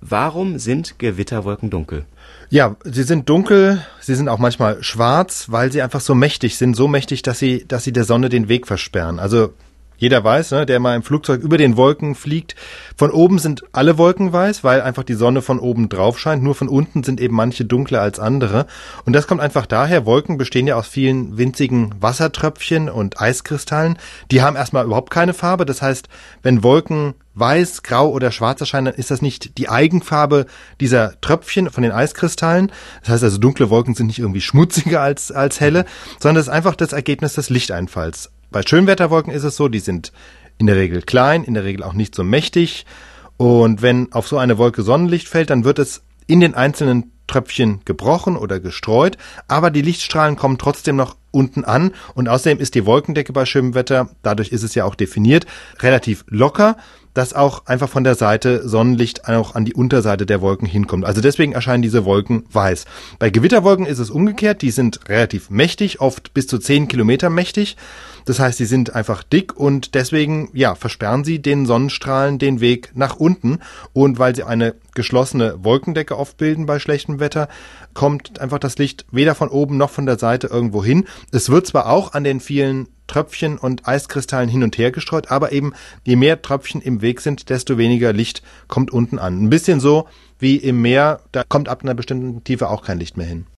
Warum sind Gewitterwolken dunkel? Ja, sie sind dunkel, sie sind auch manchmal schwarz, weil sie einfach so mächtig sind, so mächtig, dass sie, dass sie der Sonne den Weg versperren. Also jeder weiß, ne, der mal im Flugzeug über den Wolken fliegt. Von oben sind alle Wolken weiß, weil einfach die Sonne von oben drauf scheint. Nur von unten sind eben manche dunkler als andere. Und das kommt einfach daher, Wolken bestehen ja aus vielen winzigen Wassertröpfchen und Eiskristallen. Die haben erstmal überhaupt keine Farbe. Das heißt, wenn Wolken weiß, grau oder schwarz erscheinen, dann ist das nicht die Eigenfarbe dieser Tröpfchen von den Eiskristallen. Das heißt also, dunkle Wolken sind nicht irgendwie schmutziger als, als helle, sondern das ist einfach das Ergebnis des Lichteinfalls. Bei Schönwetterwolken ist es so, die sind in der Regel klein, in der Regel auch nicht so mächtig. Und wenn auf so eine Wolke Sonnenlicht fällt, dann wird es in den einzelnen Tröpfchen gebrochen oder gestreut, aber die Lichtstrahlen kommen trotzdem noch unten an und außerdem ist die Wolkendecke bei schönem Wetter, dadurch ist es ja auch definiert, relativ locker, dass auch einfach von der Seite Sonnenlicht auch an die Unterseite der Wolken hinkommt. Also deswegen erscheinen diese Wolken weiß. Bei Gewitterwolken ist es umgekehrt, die sind relativ mächtig, oft bis zu zehn Kilometer mächtig. Das heißt, sie sind einfach dick und deswegen, ja, versperren sie den Sonnenstrahlen den Weg nach unten. Und weil sie eine geschlossene Wolkendecke oft bilden bei schlechtem Wetter, kommt einfach das Licht weder von oben noch von der Seite irgendwo hin. Es wird zwar auch an den vielen Tröpfchen und Eiskristallen hin und her gestreut, aber eben je mehr Tröpfchen im Weg sind, desto weniger Licht kommt unten an. Ein bisschen so wie im Meer, da kommt ab einer bestimmten Tiefe auch kein Licht mehr hin.